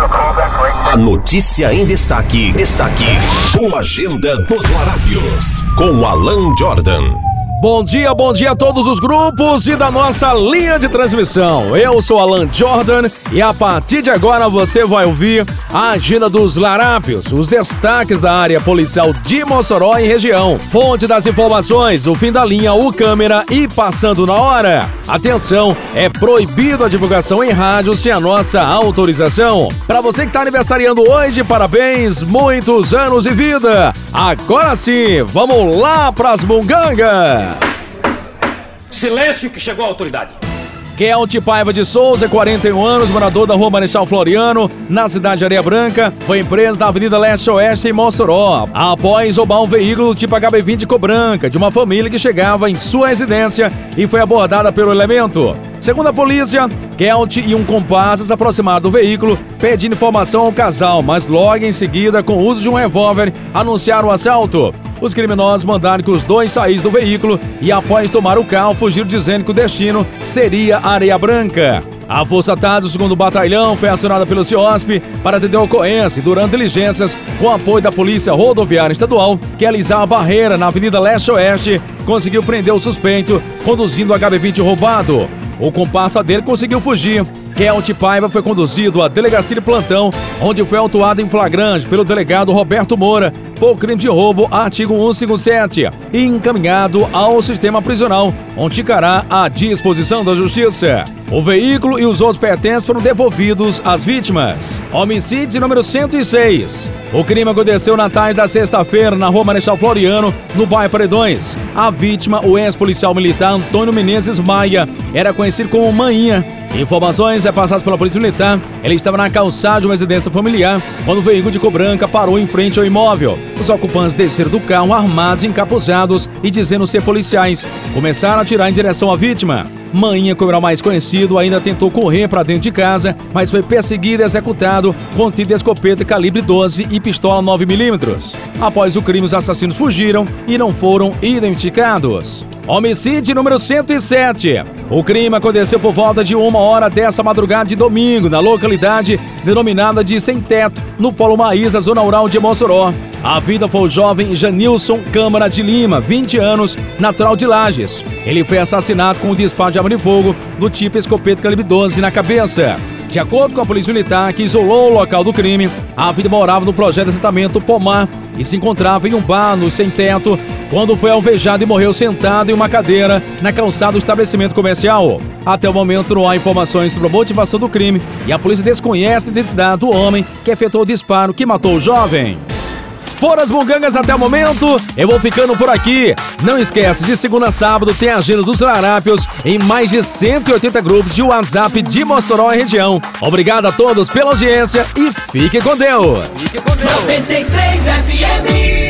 A notícia em destaque, destaque, com a agenda dos Larápios, com Alan Jordan. Bom dia, bom dia a todos os grupos e da nossa linha de transmissão. Eu sou Alan Jordan e a partir de agora você vai ouvir a agenda dos larápios, os destaques da área policial de Mossoró e região. Fonte das informações, o fim da linha, o câmera e passando na hora. Atenção, é proibido a divulgação em rádio sem a nossa autorização. Para você que está aniversariando hoje, parabéns, muitos anos de vida. Agora sim, vamos lá pras mungangas. Silêncio que chegou a autoridade. Kelt Paiva de Souza, 41 anos, morador da rua Marechal Floriano, na cidade de Areia Branca, foi preso na Avenida Leste-Oeste em Mossoró, após roubar um veículo tipo HB20 Cobranca de uma família que chegava em sua residência e foi abordada pelo elemento. Segundo a polícia, Kelt e um comparsa se aproximaram do veículo, pedindo informação ao casal, mas logo em seguida, com o uso de um revólver, anunciaram o assalto. Os criminosos mandaram que os dois saíssem do veículo e, após tomar o carro, fugiram dizendo que o destino seria Areia Branca. A Força Tática, segundo o batalhão, foi acionada pelo CIOSP para atender a ocorrência durante diligências, com apoio da Polícia Rodoviária Estadual, que realizava a barreira na Avenida Leste-Oeste, conseguiu prender o suspeito conduzindo o HB20 roubado. O comparsa dele conseguiu fugir. Kelt Paiva foi conduzido à delegacia de plantão, onde foi autuado em flagrante pelo delegado Roberto Moura por crime de roubo, artigo 157, e encaminhado ao sistema prisional, onde ficará à disposição da justiça. O veículo e os outros pertences foram devolvidos às vítimas. Homicídio número 106. O crime aconteceu na tarde da sexta-feira na rua Marechal Floriano, no bairro Paredões. A vítima, o ex-policial militar Antônio Menezes Maia, era conhecido como Maninha. Informações repassadas pela Polícia Militar, ele estava na calçada de uma residência familiar quando o veículo de cor branca parou em frente ao imóvel. Os ocupantes desceram do carro armados, encapuzados e dizendo ser policiais. Começaram a atirar em direção à vítima. Maninha, como era mais conhecido, ainda tentou correr para dentro de casa, mas foi perseguido e executado com tiro de escopeta calibre 12 e pistola 9mm. Após o crime, os assassinos fugiram e não foram identificados. Homicídio número 107. O crime aconteceu por volta de uma hora dessa madrugada de domingo, na localidade denominada de Sem Teto, no Polo Maísa, zona rural de Mossoró. A vida foi o jovem Janilson Câmara de Lima, 20 anos, natural de Lages. Ele foi assassinado com um disparo de arma de fogo do tipo escopeta calibre 12 na cabeça. De acordo com a polícia militar, que isolou o local do crime, a vida morava no projeto de assentamento Pomar e se encontrava em um bar no sem teto quando foi alvejado e morreu sentado em uma cadeira na calçada do estabelecimento comercial. Até o momento não há informações sobre a motivação do crime e a polícia desconhece a identidade do homem que efetuou o disparo que matou o jovem. Foram as mungangas até o momento. Eu vou ficando por aqui. Não esquece, de segunda a sábado tem a agenda dos larápios em mais de 180 grupos de WhatsApp de Mossoró e região. Obrigado a todos pela audiência e fique com Deus. Fique com Deus. 93 FM